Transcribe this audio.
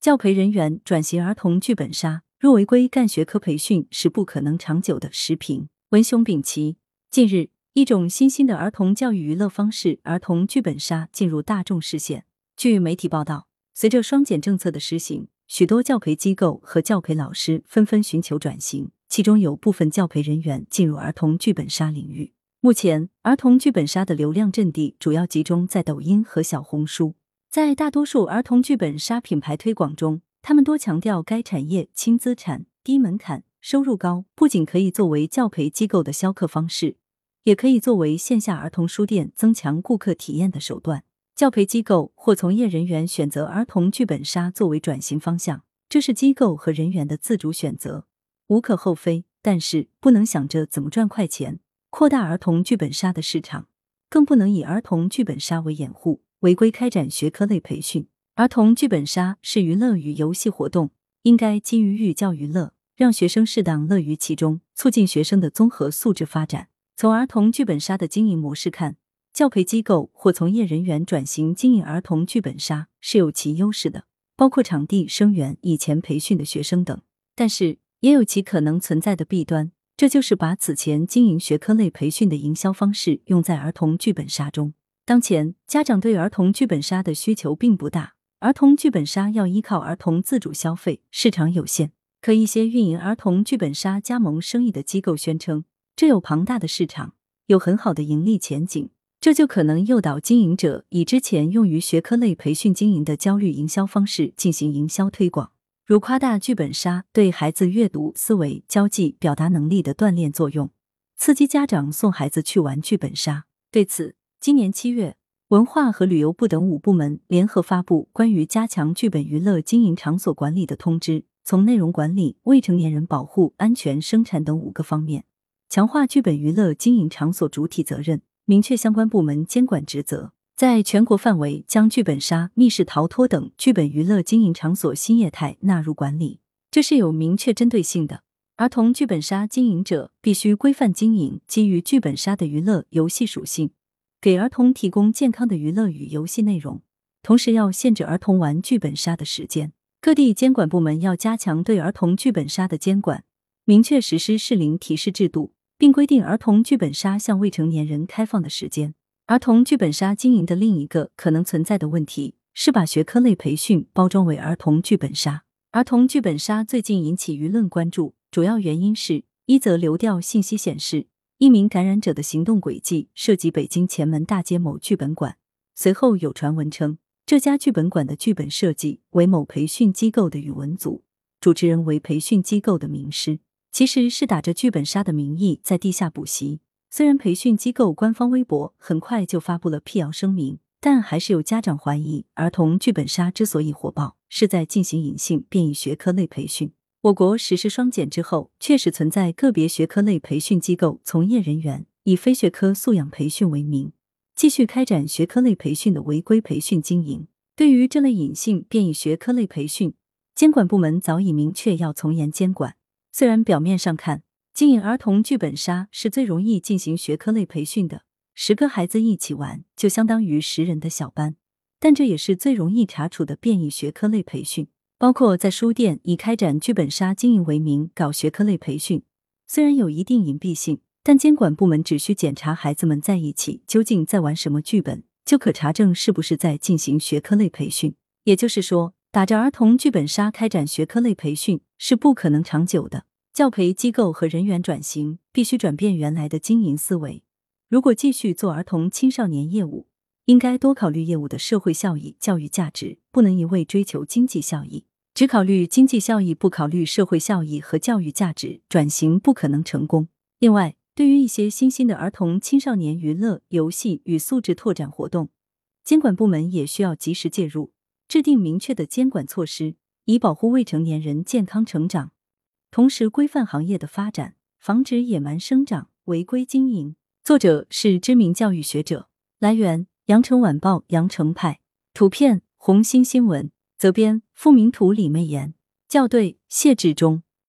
教培人员转型儿童剧本杀，若违规干学科培训是不可能长久的。时评文雄丙奇。近日，一种新兴的儿童教育娱乐方式——儿童剧本杀进入大众视线。据媒体报道，随着双减政策的实行，许多教培机构和教培老师纷纷寻求转型，其中有部分教培人员进入儿童剧本杀领域。目前，儿童剧本杀的流量阵地主要集中在抖音和小红书。在大多数儿童剧本杀品牌推广中，他们多强调该产业轻资产、低门槛、收入高，不仅可以作为教培机构的销客方式，也可以作为线下儿童书店增强顾客体验的手段。教培机构或从业人员选择儿童剧本杀作为转型方向，这是机构和人员的自主选择，无可厚非。但是，不能想着怎么赚快钱。扩大儿童剧本杀的市场，更不能以儿童剧本杀为掩护，违规开展学科类培训。儿童剧本杀是娱乐与游戏活动，应该基于寓教于乐，让学生适当乐于其中，促进学生的综合素质发展。从儿童剧本杀的经营模式看，教培机构或从业人员转型经营儿童剧本杀是有其优势的，包括场地、生源、以前培训的学生等。但是，也有其可能存在的弊端。这就是把此前经营学科类培训的营销方式用在儿童剧本杀中。当前，家长对儿童剧本杀的需求并不大，儿童剧本杀要依靠儿童自主消费，市场有限。可一些运营儿童剧本杀加盟生意的机构宣称，这有庞大的市场，有很好的盈利前景，这就可能诱导经营者以之前用于学科类培训经营的焦虑营销方式进行营销推广。如夸大剧本杀对孩子阅读、思维、交际、表达能力的锻炼作用，刺激家长送孩子去玩剧本杀。对此，今年七月，文化和旅游部等五部门联合发布关于加强剧本娱乐经营场所管理的通知，从内容管理、未成年人保护、安全生产等五个方面，强化剧本娱乐经营场所主体责任，明确相关部门监管职责。在全国范围将剧本杀、密室逃脱等剧本娱乐经营场所新业态纳入管理，这是有明确针对性的。儿童剧本杀经营者必须规范经营基于剧本杀的娱乐游戏属性，给儿童提供健康的娱乐与游戏内容，同时要限制儿童玩剧本杀的时间。各地监管部门要加强对儿童剧本杀的监管，明确实施适龄提示制度，并规定儿童剧本杀向未成年人开放的时间。儿童剧本杀经营的另一个可能存在的问题是把学科类培训包装为儿童剧本杀。儿童剧本杀最近引起舆论关注，主要原因是一则流调信息显示，一名感染者的行动轨迹涉及北京前门大街某剧本馆。随后有传闻称，这家剧本馆的剧本设计为某培训机构的语文组，主持人为培训机构的名师，其实是打着剧本杀的名义在地下补习。虽然培训机构官方微博很快就发布了辟谣声明，但还是有家长怀疑，儿童剧本杀之所以火爆，是在进行隐性变异学科类培训。我国实施双减之后，确实存在个别学科类培训机构从业人员以非学科素养培训为名，继续开展学科类培训的违规培训经营。对于这类隐性变异学科类培训，监管部门早已明确要从严监管。虽然表面上看，经营儿童剧本杀是最容易进行学科类培训的，十个孩子一起玩就相当于十人的小班，但这也是最容易查处的变异学科类培训。包括在书店以开展剧本杀经营为名搞学科类培训，虽然有一定隐蔽性，但监管部门只需检查孩子们在一起究竟在玩什么剧本，就可查证是不是在进行学科类培训。也就是说，打着儿童剧本杀开展学科类培训是不可能长久的。教培机构和人员转型必须转变原来的经营思维。如果继续做儿童青少年业务，应该多考虑业务的社会效益、教育价值，不能一味追求经济效益，只考虑经济效益，不考虑社会效益和教育价值，转型不可能成功。另外，对于一些新兴的儿童青少年娱乐、游戏与素质拓展活动，监管部门也需要及时介入，制定明确的监管措施，以保护未成年人健康成长。同时规范行业的发展，防止野蛮生长、违规经营。作者是知名教育学者。来源：羊城晚报羊城派。图片：红星新闻。责编：付明图，李媚妍。校对：谢志忠。